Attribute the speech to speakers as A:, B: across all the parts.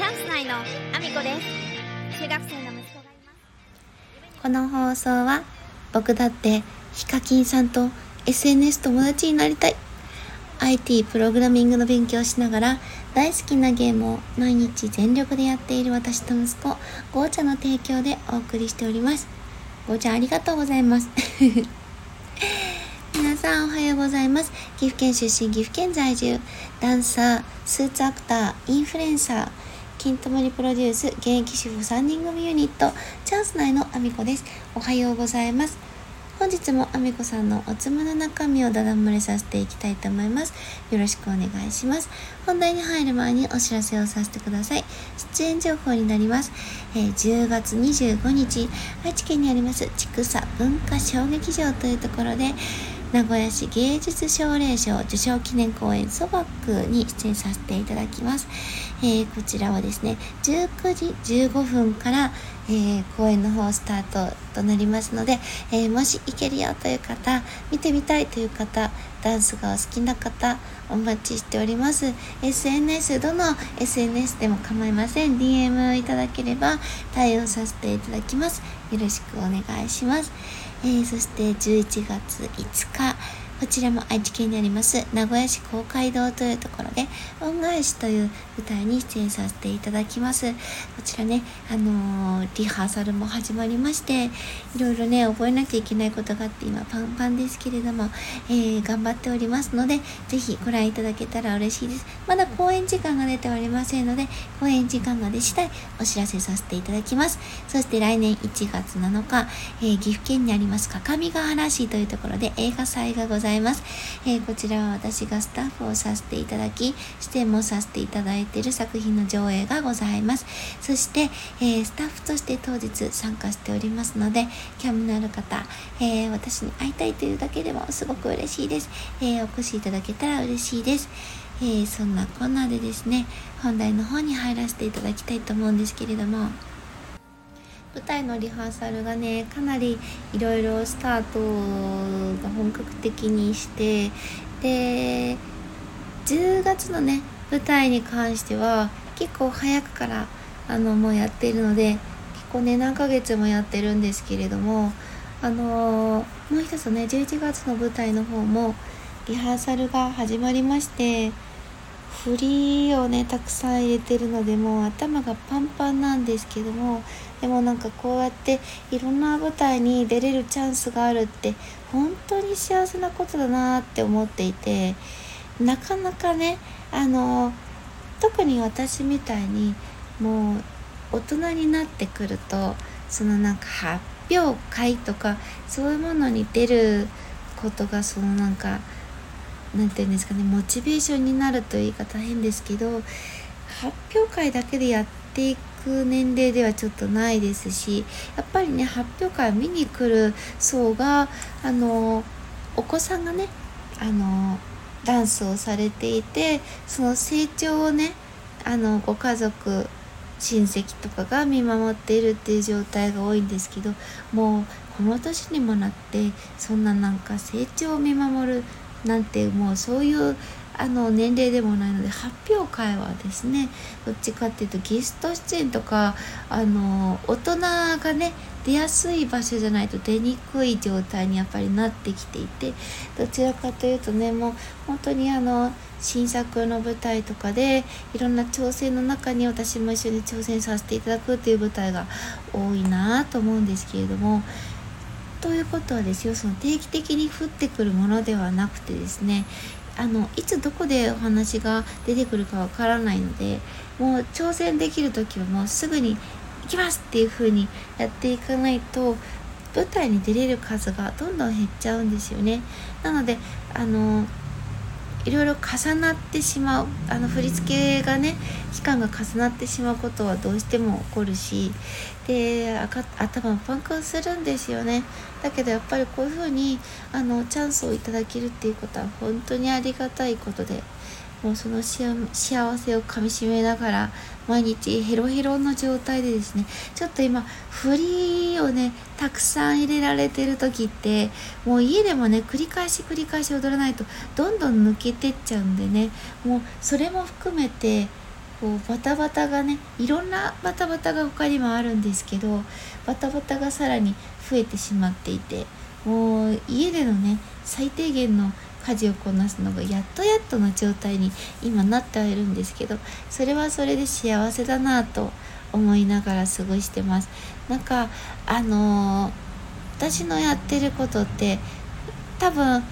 A: チャンス内のアミコです。中学生の息子がいます。
B: この放送は僕だってヒカキンさんと SNS 友達になりたい。IT プログラミングの勉強をしながら大好きなゲームを毎日全力でやっている私と息子ゴーちゃんの提供でお送りしております。ゴーちゃんありがとうございます。皆さんおはようございます。岐阜県出身岐阜県在住。ダンサースーツアクターインフルエンサー。金玉にプロデュース現役主婦3人組ユニットチャンス内のあみこです。おはようございます。本日もあみこさんのおつむの中身をだだ漏れさせていきたいと思います。よろしくお願いします。本題に入る前にお知らせをさせてください。出演情報になります、えー10月25日愛知県にあります千草文化小劇場というところで名古屋市芸術奨励賞受賞記念公演ソバックに出演させていただきます、えーこちらはですね19時15分から、えー公演の方スタートとなりますので、えーもし行けるよという方見てみたいという方ダンスがお好きな方お待ちしております。SNS どの SNS でも構いません。DM いただければ対応させていただきます。よろしくお願いします。えーそして11月5日こちらも愛知県にあります名古屋市公会堂というところで恩返しという舞台に出演させていただきます。こちらねあのーリハーサルも始まりましていろいろね覚えなきゃいけないことがあって今パンパンですけれども、えー頑張っておりますのでぜひご覧いただけたら嬉しいです。まだ公演時間が出ておりませんので公演時間が出次第お知らせさせていただきます。そして来年1月7日、えー岐阜県にあります各務原市というところで映画祭がございます、います。えーこちらは私がスタッフをさせていただき出演もさせていただいている作品の上映がございます。そして、えースタッフとして当日参加しておりますので興味のある方、えー私に会いたいというだけでもすごく嬉しいです、えお越しいただけたら嬉しいです。えそんなこんなでですね本題の方に入らせていただきたいと思うんですけれども。舞台のリハーサルがねかなりいろいろスタートが本格的にしてで10月のね舞台に関しては結構早くからあのもうやっているので結構ね何ヶ月もやってるんですけれどもあのーもう一つね11月の舞台の方もリハーサルが始まりまして振りをねたくさん入れてるのでもう頭がパンパンなんですけどもでもなんかこうやっていろんな舞台に出れるチャンスがあるって本当に幸せなことだなって思っていてなかなかねあの特に私みたいにもう大人になってくるとそのなんか発表会とかそういうものに出ることがそのなんかなんていうんですかねモチベーションになるという言い方変ですけど発表会だけでやっていく年齢ではちょっとないですしやっぱりね発表会見に来る層があのお子さんがねあのダンスをされていてその成長をねあのご家族親戚とかが見守っているっていう状態が多いんですけどもうこの年にもなってそんななんか成長を見守るなんてもうそういうあの年齢でもないので発表会はですねどっちかっていうとゲスト出演とかあの大人がね出やすい場所じゃないと出にくい状態にやっぱりなってきていてどちらかというとねもう本当にあの新作の舞台とかでいろんな挑戦の中に私も一緒に挑戦させていただくっていう舞台が多いなと思うんですけれどもということはですよその定期的に降ってくるものではなくてですねあのいつどこでお話が出てくるかわからないのでもう挑戦できる時はもうすぐに行きますっていう風にやっていかないと舞台に出れる数がどんどん減っちゃうんですよね。なのであのいろいろ重なってしまうあの振り付けがね期間が重なってしまうことはどうしても起こるしで頭パンクするんですよね。だけどやっぱりこういうふうにあのチャンスをいただけるっていうことは本当にありがたいことでもうその幸せをかみしめながら毎日ヘロヘロの状態でですねちょっと今振りをねたくさん入れられてる時ってもう家でもね繰り返し繰り返し踊らないとどんどん抜けてっちゃうんでねもうそれも含めてこうバタバタがねいろんなバタバタが他にもあるんですけどバタバタがさらに増えてしまっていてもう家でのね最低限の家事をこなすのがやっとやっとの状態に今なってはいるんですけどそれはそれで幸せだなと思いながら過ごしてますなんかあのー、私のやってることって多分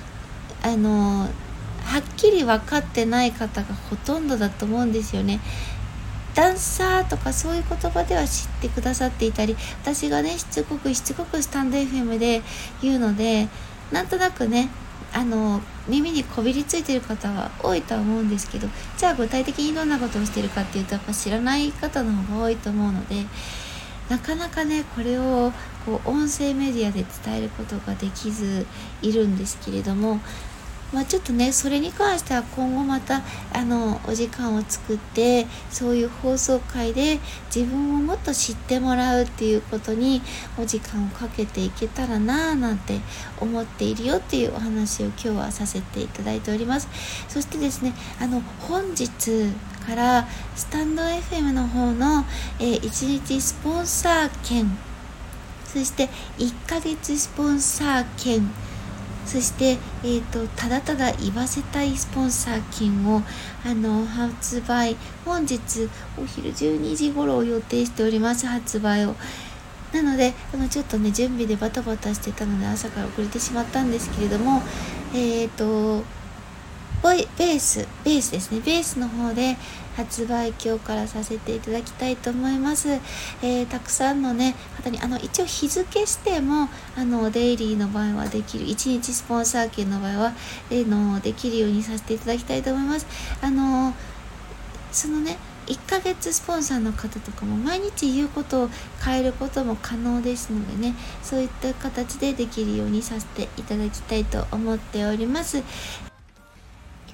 B: あのーはっきり分かってない方がほとんどだと思うんですよね。ダンサーとかそういう言葉では知ってくださっていたり私がねしつこくしつこくスタンド FM で言うのでなんとなくねあの耳にこびりついてる方は多いとは思うんですけどじゃあ具体的にどんなことをしてるかっていうとやっぱ知らない方の方が多いと思うのでなかなかねこれをこう音声メディアで伝えることができずいるんですけれどもまあ、ちょっとねそれに関しては今後またあのお時間を作ってそういう放送回で自分をもっと知ってもらうっていうことにお時間をかけていけたらなぁなんて思っているよっていうお話を今日はさせていただいております。そしてですねあの本日からスタンド FM の方の、えー、1日スポンサー券。そして1ヶ月スポンサー券。そして、えーと、ただただ言わせたいスポンサー金をあの発売本日お昼12時頃を予定しております発売を。なのであのちょっとね準備でバタバタしてたので朝から遅れてしまったんですけれどもえっ、ー、とベースベースですね。ベースの方で発売今日からさせていただきたいと思います、えー、たくさんのね方にあの一応日付してもあのデイリーの場合はできる1日スポンサー券の場合は、えー、のできるようにさせていただきたいと思います。あのそのね1ヶ月スポンサーの方とかも毎日言うことを変えることも可能ですのでねそういった形でできるようにさせていただきたいと思っております。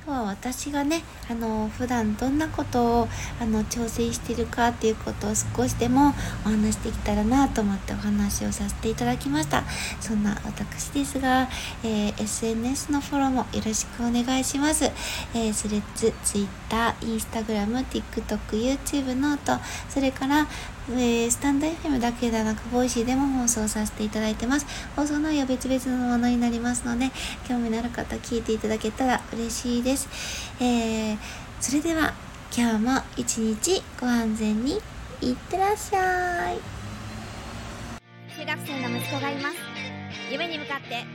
B: 今日は私がねあの普段どんなことをあの挑戦してるかっていうことを少しでもお話しできたらなと思ってお話をさせていただきました。そんな私ですが、えー、SNS のフォローもよろしくお願いします、えー、 Threads Twitter、Instagram、TikTok、YouTube noteそれからえー、 stand.fm だけではなく、 Voicy でも放送させていただいてます。放送内容別々のものになりますので、興味のある方聞いていただけたら嬉しいです。えー、それでは、今日も一日ご安全にいってらっしゃい。
A: 中学生の息子がいます。夢に向かって